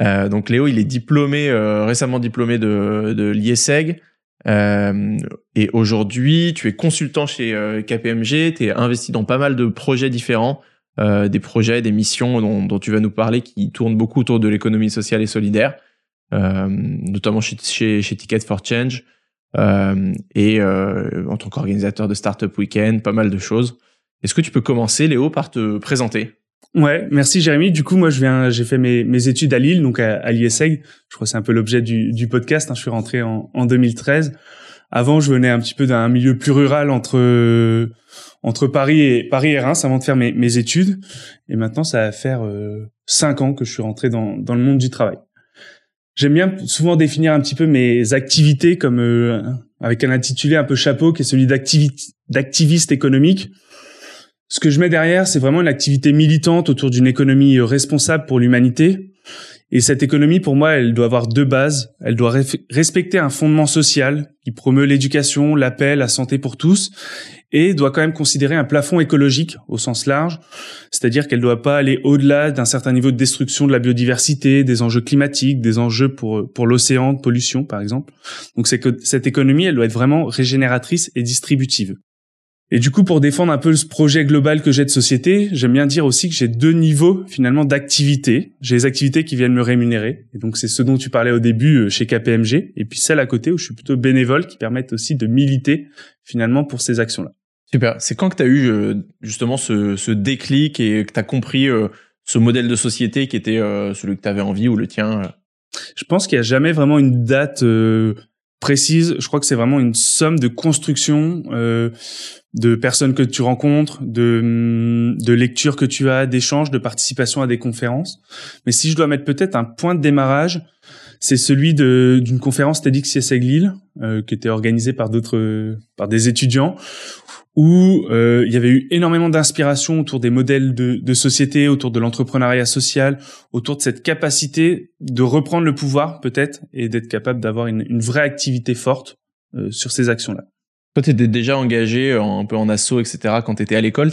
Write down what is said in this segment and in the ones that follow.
Euh, donc Léo, il est diplômé, euh, récemment diplômé de, de. Euh, et aujourd'hui, tu es consultant chez euh, KPMG, tu es investi dans pas mal de projets différents, euh, des projets, des missions dont, dont, tu vas nous parler qui tournent beaucoup autour de l'économie sociale et solidaire, notamment chez, chez, chez, Ticket for Change et en tant qu'organisateur de Startup Weekend, pas mal de choses. Est-ce que tu peux commencer, Léo, par te présenter? Ouais, merci Jérémy. Du coup, moi, je viens, j'ai fait mes, mes études à Lille, donc à, à l'ISEG. Je crois que c'est un peu l'objet du, du podcast. Hein. Je suis rentré en, en 2013. Avant, je venais un petit peu d'un milieu plus rural entre entre Paris et Paris et Reims avant de faire mes, mes études. Et maintenant, ça va faire euh, cinq ans que je suis rentré dans, dans le monde du travail. J'aime bien souvent définir un petit peu mes activités comme euh, avec un intitulé un peu chapeau qui est celui d'activiste économique ce que je mets derrière, c'est vraiment une activité militante autour d'une économie euh, responsable pour l'humanité. Et cette économie, pour moi, elle doit avoir deux bases. Elle doit respecter un fondement social qui promeut l'éducation, la paix, la santé pour tous, et doit quand même considérer un plafond écologique au sens large, c'est-à-dire qu'elle ne doit pas aller au-delà d'un certain niveau de destruction de la biodiversité, des enjeux climatiques, des enjeux pour pour l'océan, de pollution par exemple. Donc que cette économie, elle doit être vraiment régénératrice et distributive. Et du coup, pour défendre un peu ce projet global que j'ai de société, j'aime bien dire aussi que j'ai deux niveaux finalement d'activité. J'ai les activités qui viennent me rémunérer, et donc c'est ce dont tu parlais au début euh, chez KPMG, et puis celles à côté où je suis plutôt bénévole, qui permettent aussi de militer finalement pour ces actions-là. Super. C'est quand que tu as eu euh, justement ce, ce, déclic et que tu as compris euh, ce modèle de société qui était celui que tu avais envie ou le tien Je pense qu'il n'y a jamais vraiment une date précise. Je crois que c'est vraiment une somme de construction euh, de personnes que tu rencontres, de, mm, de lectures que tu as, d'échanges, de participation à des conférences. Mais si je dois mettre peut-être un point de démarrage, c'est celui d'une conférence TEDx Lille euh, qui était organisée par d'autres par des étudiants où euh, il y avait eu énormément d'inspiration autour des modèles de, de société, autour de l'entrepreneuriat social, autour de cette capacité de reprendre le pouvoir peut-être et d'être capable d'avoir une, une, vraie activité forte euh, sur ces actions-là. Toi, tu étais déjà engagé un peu en asso, etc. Quand tu étais à l'école,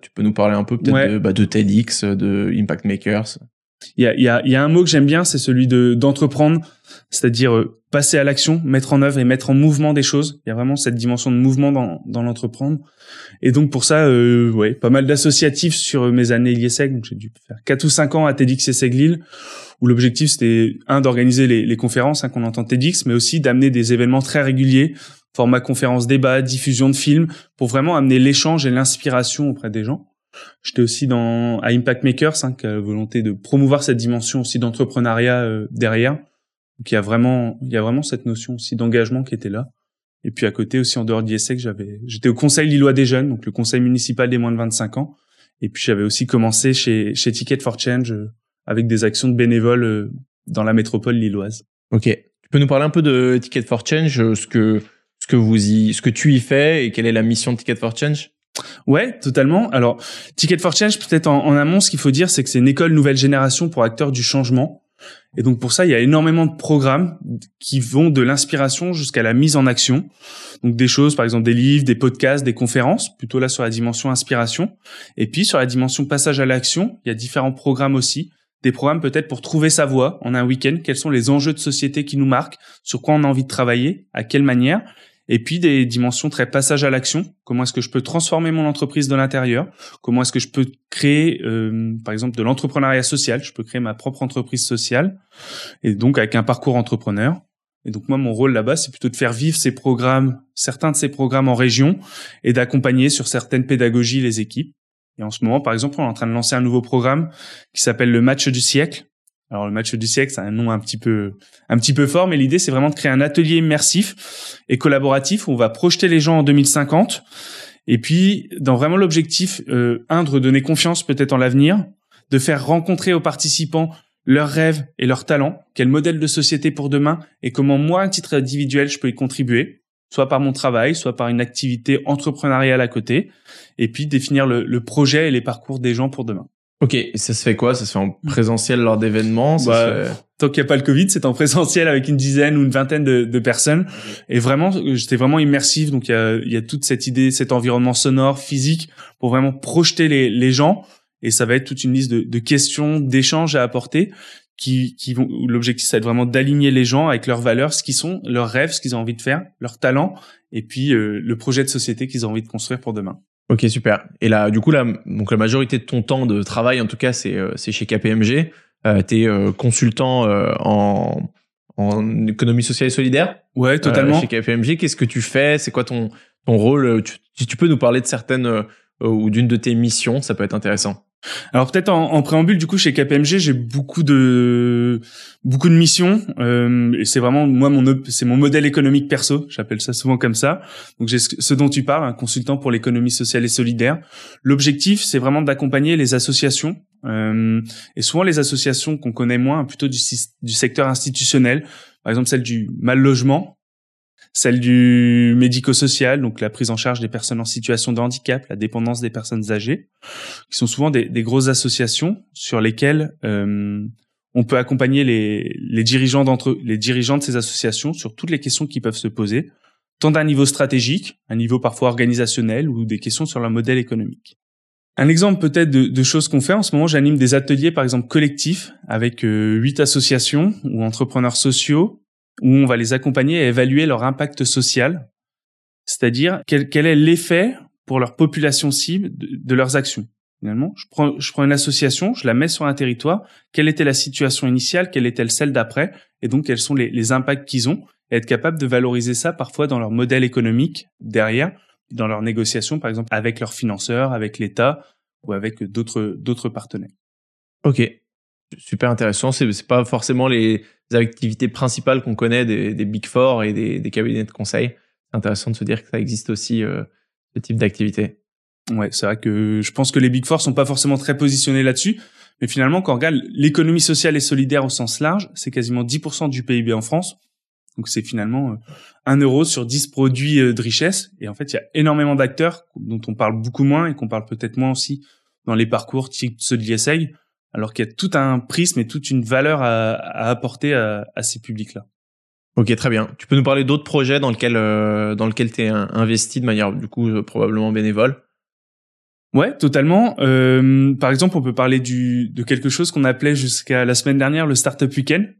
tu peux nous parler un peu peut-être de, bah, de TEDx, de Impact Makers? Il y a, y, a, y a, un mot que j'aime bien, c'est celui de d'entreprendre, c'est-à-dire euh, passer à l'action, mettre en œuvre et mettre en mouvement des choses. Il y a vraiment cette dimension de mouvement dans, dans l'entreprendre. Et donc pour ça, euh, ouais, pas mal d'associatifs sur mes années IESEG. Donc j'ai dû faire quatre ou cinq ans à TEDx ESSEG Lille, où l'objectif c'était un d'organiser les, les conférences hein, qu'on entend TEDx, mais aussi d'amener des événements très réguliers, format conférence débat, diffusion de films, pour vraiment amener l'échange et l'inspiration auprès des gens. J'étais aussi dans à Impact Makers, hein, qui a la volonté de promouvoir cette dimension aussi d'entrepreneuriat euh, derrière. Donc il y a vraiment, il y a vraiment cette notion aussi d'engagement qui était là. Et puis à côté aussi en dehors d'ISEC, j'avais, j'étais au Conseil Lillois des jeunes, donc le Conseil municipal des moins de 25 ans. Et puis j'avais aussi commencé chez chez Ticket for Change euh, avec des actions de bénévoles euh, dans la métropole lilloise. Ok. Tu peux nous parler un peu de Ticket for Change, ce que ce que vous y, ce que tu y fais et quelle est la mission de Ticket for Change? Ouais, totalement. Alors, Ticket for Change, peut-être en, amont, ce qu'il faut dire, c'est que c'est une école nouvelle génération pour acteurs du changement. Et donc pour ça, il y a énormément de programmes qui vont de l'inspiration jusqu'à la mise en action. Donc des choses, par exemple des livres, des podcasts, des conférences, plutôt là sur la dimension inspiration. Et puis sur la dimension passage à l'action, il y a différents programmes aussi. Des programmes peut-être pour trouver sa voie en un week-end. Quels sont les enjeux de société qui nous marquent? Sur quoi on a envie de travailler? À quelle manière? Et puis des dimensions très passage à l'action. Comment est-ce que je peux transformer mon entreprise de l'intérieur? Comment est-ce que je peux créer, euh, par exemple, de l'entrepreneuriat social? Je peux créer ma propre entreprise sociale, et donc avec un parcours entrepreneur. Et donc moi, mon rôle là-bas, c'est plutôt de faire vivre ces programmes, certains de ces programmes en région, et d'accompagner sur certaines pédagogies les équipes. Et en ce moment, par exemple, on est en train de lancer un nouveau programme qui s'appelle le match du siècle, alors le match du siècle, c'est un nom un petit peu un petit peu fort, mais l'idée c'est vraiment de créer un atelier immersif et collaboratif où on va projeter les gens en 2050 et puis dans vraiment l'objectif euh, un de donner confiance peut-être en l'avenir, de faire rencontrer aux participants leurs rêves et leurs talents, quel modèle de société pour demain et comment moi, à titre individuel, je peux y contribuer, soit par mon travail, soit par une activité entrepreneuriale à côté, et puis définir le, le projet et les parcours des gens pour demain. Ok, et ça se fait quoi? Ça se fait en présentiel lors d'événements? Bah, Tant qu'il n'y a pas le Covid, c'est en présentiel avec une dizaine ou une vingtaine de, de personnes. Et vraiment, j'étais vraiment immersif. Donc il y a, y a, toute cette idée, cet environnement sonore, physique, pour vraiment projeter les, les gens. Et ça va être toute une liste de, de questions, d'échanges à apporter qui, qui vont, l'objectif, c'est vraiment d'aligner les gens avec leurs valeurs, ce qu'ils sont, leurs rêves, ce qu'ils ont envie de faire, leurs talents, et puis euh, le projet de société qu'ils ont envie de construire pour demain. Ok, super. Et là, du coup, la, donc la majorité de ton temps de travail, en tout cas, c'est euh, c'est chez KPMG. Euh, tu es euh, consultant euh, en, en économie sociale et solidaire? Ouais, totalement. chez KPMG, qu'est-ce que tu fais? C'est quoi ton ton rôle? Tu, Si tu peux nous parler de certaines ou d'une de tes missions, ça peut être intéressant. Alors peut-être en, en, préambule, du coup, chez KPMG, j'ai beaucoup de beaucoup de missions. Euh, et c'est vraiment moi mon c'est mon modèle économique perso. J'appelle ça souvent comme ça. Donc j'ai ce dont tu parles, un consultant pour l'économie sociale et solidaire. L'objectif, c'est vraiment d'accompagner les associations euh, et souvent les associations qu'on connaît moins, plutôt du, du secteur institutionnel. Par exemple, celle du mal logement, celle du médico-social, donc la prise en charge des personnes en situation de handicap, la dépendance des personnes âgées, qui sont souvent des, des grosses associations sur lesquelles euh, on peut accompagner les, les dirigeants d'entre les dirigeants de ces associations sur toutes les questions qui peuvent se poser, tant d'un niveau stratégique, un niveau parfois organisationnel ou des questions sur leur modèle économique. Un exemple peut-être de, de, choses qu'on fait en ce moment, j'anime des ateliers par exemple collectifs avec euh, huit associations ou entrepreneurs sociaux où on va les accompagner à évaluer leur impact social, c'est-à-dire quel, est l'effet pour leur population cible de, leurs actions. Finalement, je prends, je prends une association, je la mets sur un territoire, quelle était la situation initiale, quelle est-elle celle d'après, et donc quels sont les, les impacts qu'ils ont, et être capable de valoriser ça parfois dans leur modèle économique derrière, dans leurs négociations, par exemple, avec leurs financeurs, avec l'État ou avec d'autres d'autres partenaires. Ok, super intéressant. C'est c'est pas forcément les activités principales qu'on connaît des, Big Four et des, cabinets de conseil. C'est intéressant de se dire que ça existe aussi euh, ce type d'activité. Ouais, c'est vrai que je pense que les Big Four sont pas forcément très positionnés là-dessus, mais finalement, quand on regarde l'économie sociale et solidaire au sens large, c'est quasiment 10% du PIB en France. Donc c'est finalement euh, un euro sur 10 produits euh, de richesse. Et en fait, il y a énormément d'acteurs dont on parle beaucoup moins et qu'on parle peut-être moins aussi dans les parcours type ceux de l'ISEG alors qu'il y a tout un prisme et toute une valeur à, apporter à, ces publics-là. Ok, très bien. Tu peux nous parler d'autres projets dans lesquels euh, dans lequel tu es investi de manière du coup euh, probablement bénévole? Ouais, totalement. Euh, par exemple, on peut parler du, de quelque chose qu'on appelait jusqu'à la semaine dernière le Startup Weekend.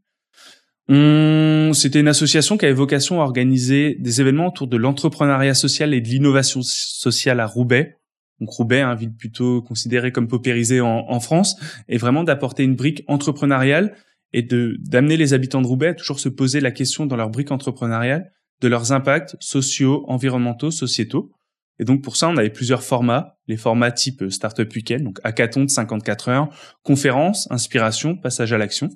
C'était une association qui avait vocation à organiser des événements autour de l'entrepreneuriat social et de l'innovation sociale à Roubaix donc Roubaix, une ville plutôt considérée comme paupérisée en, France, et vraiment d'apporter une brique entrepreneuriale et de d'amener les habitants de Roubaix à toujours se poser la question dans leur brique entrepreneuriale de leurs impacts sociaux, environnementaux, sociétaux. Et donc pour ça, on avait plusieurs formats, les formats type Startup Weekend, donc hackathon de 54 heures, conférence, inspiration, passage à l'action.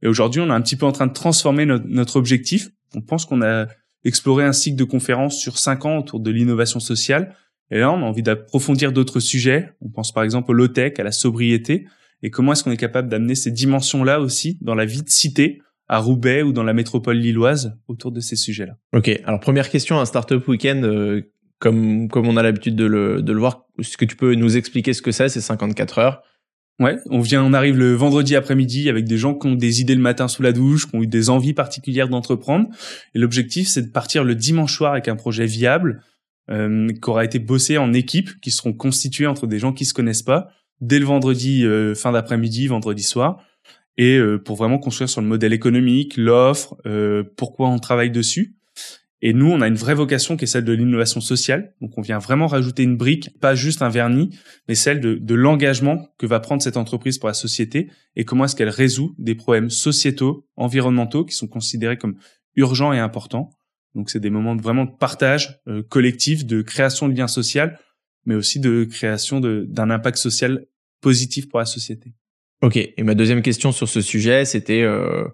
Et aujourd'hui, on est un petit peu en train de transformer notre, notre objectif. On pense qu'on a exploré un cycle de conférences sur cinq ans autour de l'innovation sociale et là, on a envie d'approfondir d'autres sujets. On pense par exemple au low-tech, à la sobriété. Et comment est-ce qu'on est capable d'amener ces dimensions-là aussi dans la vie de cité, à Roubaix ou dans la métropole lilloise autour de ces sujets-là? Ok. Alors première question, un startup week-end, euh, comme comme on a l'habitude de le de le voir, est-ce que tu peux nous expliquer ce que c'est C'est 54 heures? Ouais, on vient, on arrive le vendredi après-midi avec des gens qui ont des idées le matin sous la douche, qui ont eu des envies particulières d'entreprendre. Et l'objectif, c'est de partir le dimanche soir avec un projet viable, euh, qui aura été bossé en équipe, qui seront constitués entre des gens qui se connaissent pas dès le vendredi euh, fin d'après-midi, vendredi soir, et euh, pour vraiment construire sur le modèle économique, l'offre, euh, pourquoi on travaille dessus. Et nous, on a une vraie vocation qui est celle de l'innovation sociale. Donc, on vient vraiment rajouter une brique, pas juste un vernis, mais celle de l'engagement que va prendre cette entreprise pour la société et comment est-ce qu'elle résout des problèmes sociétaux, environnementaux qui sont considérés comme urgents et importants. Donc c'est des moments vraiment de partage euh, collectif, de création de liens sociaux, mais aussi de création d'un impact social positif pour la société. Ok. Et ma deuxième question sur ce sujet, c'était euh,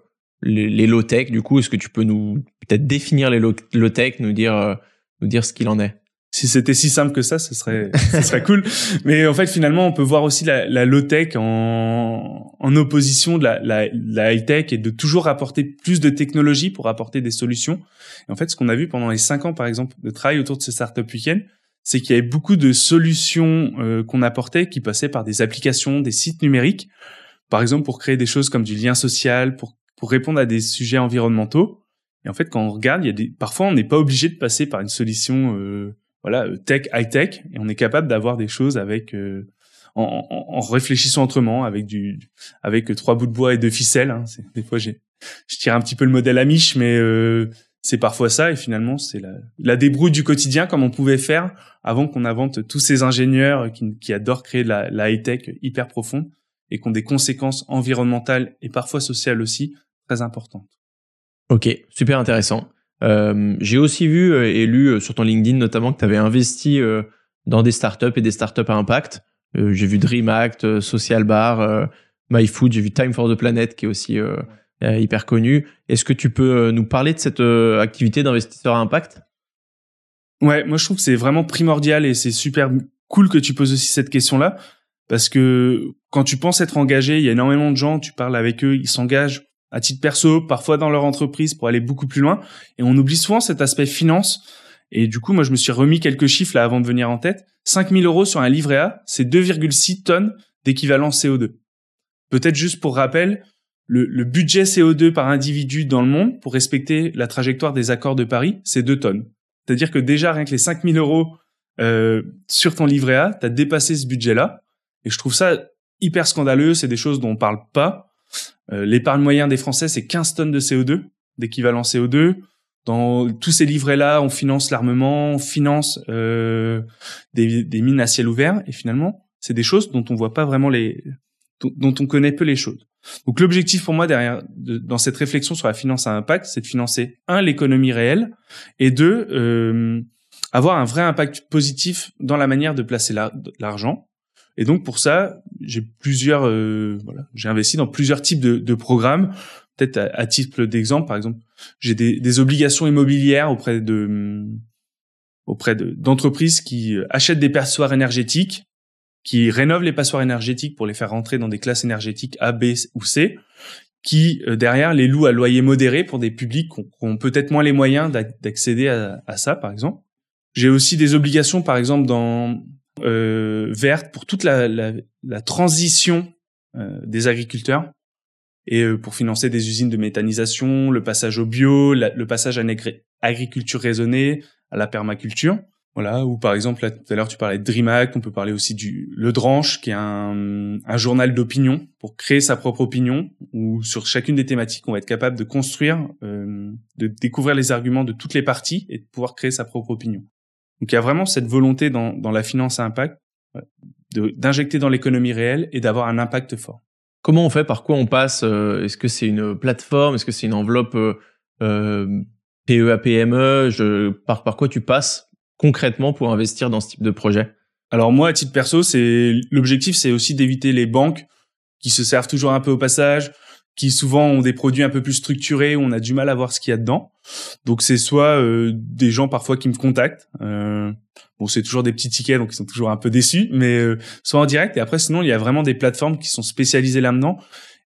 les, les low-tech. Du coup, est-ce que tu peux nous peut-être définir les low-tech, nous dire euh, nous dire ce qu'il en est? Si c'était si simple que ça, ce serait, ce serait cool. Mais en fait, finalement, on peut voir aussi la, la low tech en, en opposition de la, la, la high tech et de toujours apporter plus de technologie pour apporter des solutions. Et en fait, ce qu'on a vu pendant les cinq ans, par exemple, de travail autour de ce startup weekend, c'est qu'il y avait beaucoup de solutions euh, qu'on apportait qui passaient par des applications, des sites numériques, par exemple pour créer des choses comme du lien social, pour pour répondre à des sujets environnementaux. Et en fait, quand on regarde, il y a des parfois on n'est pas obligé de passer par une solution euh, voilà euh, tech high tech et on est capable d'avoir des choses avec euh, en, en, réfléchissant autrement avec du avec trois bouts de bois et deux ficelles. Hein. Des fois, j'ai je tire un petit peu le modèle Amish, mais euh, c'est parfois ça. Et finalement, c'est la, la débrouille du quotidien comme on pouvait faire avant qu'on invente tous ces ingénieurs qui, qui adorent créer de la, la high tech hyper profonde et qui ont des conséquences environnementales et parfois sociales aussi très importantes. Ok, super intéressant. Euh, j'ai aussi vu euh, et lu euh, sur ton LinkedIn notamment que tu avais investi dans des startups et des startups à impact. j'ai vu DreamAct, Social Bar, MyFood, j'ai vu Time for the Planet qui est aussi hyper connu. Est-ce que tu peux nous parler de cette activité d'investisseur à impact? Ouais, moi je trouve que c'est vraiment primordial et c'est super cool que tu poses aussi cette question-là parce que quand tu penses être engagé, il y a énormément de gens, tu parles avec eux, ils s'engagent à titre perso, parfois dans leur entreprise pour aller beaucoup plus loin. Et on oublie souvent cet aspect finance. Et du coup, moi, je me suis remis quelques chiffres là avant de venir en tête. 5000 euros sur un livret A, c'est 2,6 tonnes d'équivalent CO2. Peut-être juste pour rappel, le, le, budget CO2 par individu dans le monde pour respecter la trajectoire des accords de Paris, c'est 2 tonnes. C'est-à-dire que déjà, rien que les 5000 euros euh, sur ton livret A, tu as dépassé ce budget-là. Et je trouve ça hyper scandaleux. C'est des choses dont on parle pas. Euh, l'épargne moyenne des Français, c'est 15 tonnes de CO2, d'équivalent CO2. Dans tous ces livrets-là, on finance l'armement, on finance euh, des, des, mines à ciel ouvert, et finalement, c'est des choses dont on voit pas vraiment les, dont on connaît peu les choses. Donc l'objectif pour moi derrière, dans cette réflexion sur la finance à impact, c'est de financer un l'économie réelle et deux euh, avoir un vrai impact positif dans la manière de placer l'argent. Et donc pour ça, j'ai plusieurs, euh, voilà, j'ai investi dans plusieurs types de, de programmes. Peut-être à, titre d'exemple, par exemple, j'ai des, des, obligations immobilières auprès de auprès d'entreprises qui achètent des passoires énergétiques, qui rénovent les passoires énergétiques pour les faire rentrer dans des classes énergétiques A, B ou C, qui euh, derrière les louent à loyer modéré pour des publics qui ont, peut-être moins les moyens d'accéder à, à ça, par exemple. J'ai aussi des obligations, par exemple, dans euh, verte pour toute la, la, la transition euh, des agriculteurs et euh, pour financer des usines de méthanisation, le passage au bio, le passage à l'agriculture raisonnée, à la permaculture. Voilà, ou par exemple, là, tout à l'heure, tu parlais de DreamHack, on peut parler aussi du Le Dranche, qui est un, un journal d'opinion pour créer sa propre opinion, où sur chacune des thématiques, on va être capable de construire, euh, de découvrir les arguments de toutes les parties et de pouvoir créer sa propre opinion. Donc il y a vraiment cette volonté dans, dans la finance à impact d'injecter dans l'économie réelle et d'avoir un impact fort. Comment on fait? Par quoi on passe euh, Est-ce que c'est une plateforme? Est-ce que c'est une enveloppe euh, euh PEA PME je, par, par quoi tu passes concrètement pour investir dans ce type de projet? Alors moi, à titre perso, c'est l'objectif, c'est aussi d'éviter les banques qui se servent toujours un peu au passage, qui souvent ont des produits un peu plus structurés où on a du mal à voir ce qu'il y a dedans. Donc c'est soit euh, des gens parfois qui me contactent. Euh, bon, c'est toujours des petits tickets, donc ils sont toujours un peu déçus, mais euh, soit en direct. Et après, sinon, il y a vraiment des plateformes qui sont spécialisées là-dedans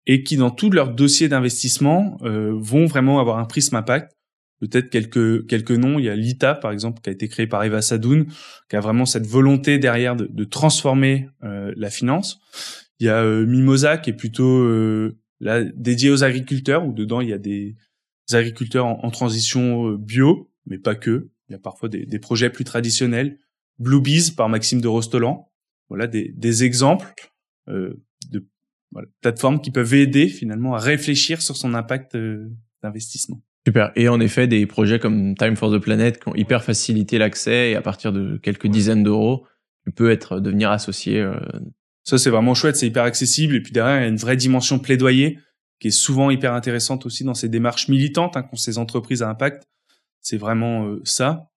et qui, dans tout leur dossier d'investissement, euh, vont vraiment avoir un prisme impact. Peut-être quelques quelques noms. Il y a Lita, par exemple, qui a été créé par Eva Sadoun, qui a vraiment cette volonté derrière de, de transformer la finance. Il y a Mimosa, qui est plutôt là dédié aux agriculteurs où dedans il y a des agriculteurs en, transition euh, bio, mais pas que. Il y a parfois des, des projets plus traditionnels. Bluebees par Maxime de Rostolan. Voilà des, des exemples euh, de voilà, plateformes qui peuvent aider finalement à réfléchir sur son impact euh, d'investissement. Super. Et en effet, des projets comme Time for the Planet qui ont hyper facilité l'accès et à partir de quelques dizaines d'euros, tu peux être devenir associé euh, ça, c'est vraiment chouette, c'est hyper accessible. Et puis derrière, il y a une vraie dimension plaidoyer qui est souvent hyper intéressante aussi dans ces démarches militantes hein, qu'ont ces entreprises à impact. C'est vraiment euh, ça.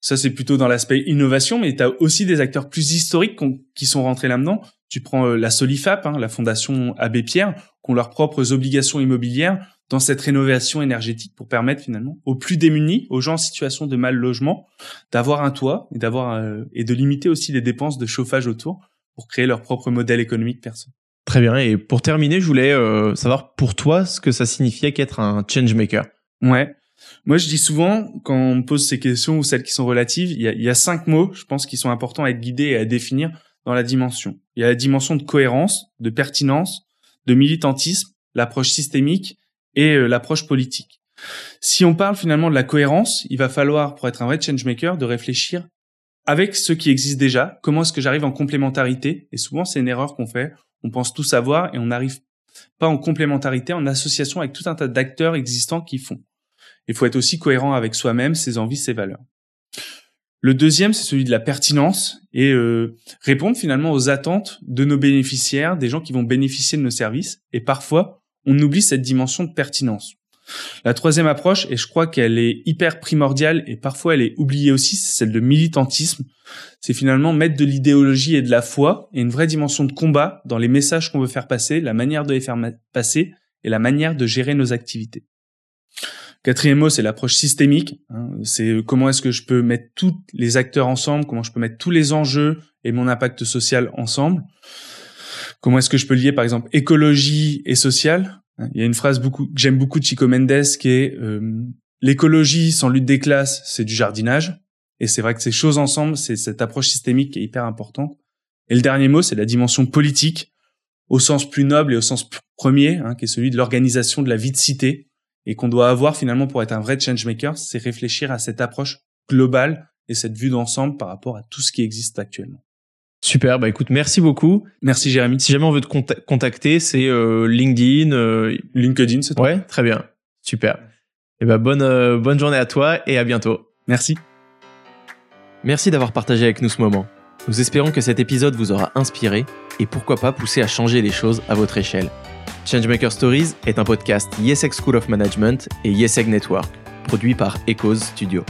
Ça, c'est plutôt dans l'aspect innovation, mais tu as aussi des acteurs plus historiques qui sont rentrés là-dedans. Tu prends euh, la Solifap, hein, la fondation Abbé Pierre, qui ont leurs propres obligations immobilières dans cette rénovation énergétique pour permettre finalement aux plus démunis, aux gens en situation de mal logement, d'avoir un toit et euh, et de limiter aussi les dépenses de chauffage autour pour créer leur propre modèle économique perso. Très bien. Et pour terminer, je voulais euh, savoir pour toi ce que ça signifiait qu'être un change maker. Ouais. Moi, je dis souvent, quand on me pose ces questions ou celles qui sont relatives, il y a, il y a cinq mots, je pense, qui sont importants à être guidés et à définir dans la dimension. Il y a la dimension de cohérence, de pertinence, de militantisme, l'approche systémique et euh, l'approche politique. Si on parle finalement de la cohérence, il va falloir, pour être un vrai changemaker, de réfléchir avec ce qui existe déjà, comment est-ce que j'arrive en complémentarité? Et souvent, c'est une erreur qu'on fait. On pense tout savoir et on n'arrive pas en complémentarité, en association avec tout un tas d'acteurs existants qui font. Il faut être aussi cohérent avec soi-même, ses envies, ses valeurs. Le deuxième, c'est celui de la pertinence et euh, répondre finalement aux attentes de nos bénéficiaires, des gens qui vont bénéficier de nos services. Et parfois, on oublie cette dimension de pertinence. La troisième approche, et je crois qu'elle est hyper primordiale et parfois elle est oubliée aussi, c'est celle de militantisme. C'est finalement mettre de l'idéologie et de la foi et une vraie dimension de combat dans les messages qu'on veut faire passer, la manière de les faire passer et la manière de gérer nos activités. Quatrième mot, c'est l'approche systémique. Hein. C'est comment est-ce que je peux mettre tous les acteurs ensemble, comment je peux mettre tous les enjeux et mon impact social ensemble. Comment est-ce que je peux lier, par exemple, écologie et social hein. Il y a une phrase beaucoup, que j'aime beaucoup de Chico Mendes qui est euh, l'écologie sans lutte des classes, c'est du jardinage. Et c'est vrai que ces choses ensemble, c'est cette approche systémique qui est hyper importante. Et le dernier mot, c'est la dimension politique, au sens plus noble et au sens premier, hein, qui est celui de l'organisation de la vie de cité et qu'on doit avoir finalement pour être un vrai changemaker, c'est réfléchir à cette approche globale et cette vue d'ensemble par rapport à tout ce qui existe actuellement. Super, bah écoute, merci beaucoup. Merci Jérémy. Si jamais on veut te contacter, c'est euh, LinkedIn, euh, LinkedIn, c'est toi. Ouais, très bien. Super. Et bah bonne euh, bonne journée à toi et à bientôt. Merci. Merci d'avoir partagé avec nous ce moment. Nous espérons que cet épisode vous aura inspiré et pourquoi pas poussé à changer les choses à votre échelle. Changemaker Stories est un podcast YesEg School of Management et YesEg Network, produit par Echoes Studio.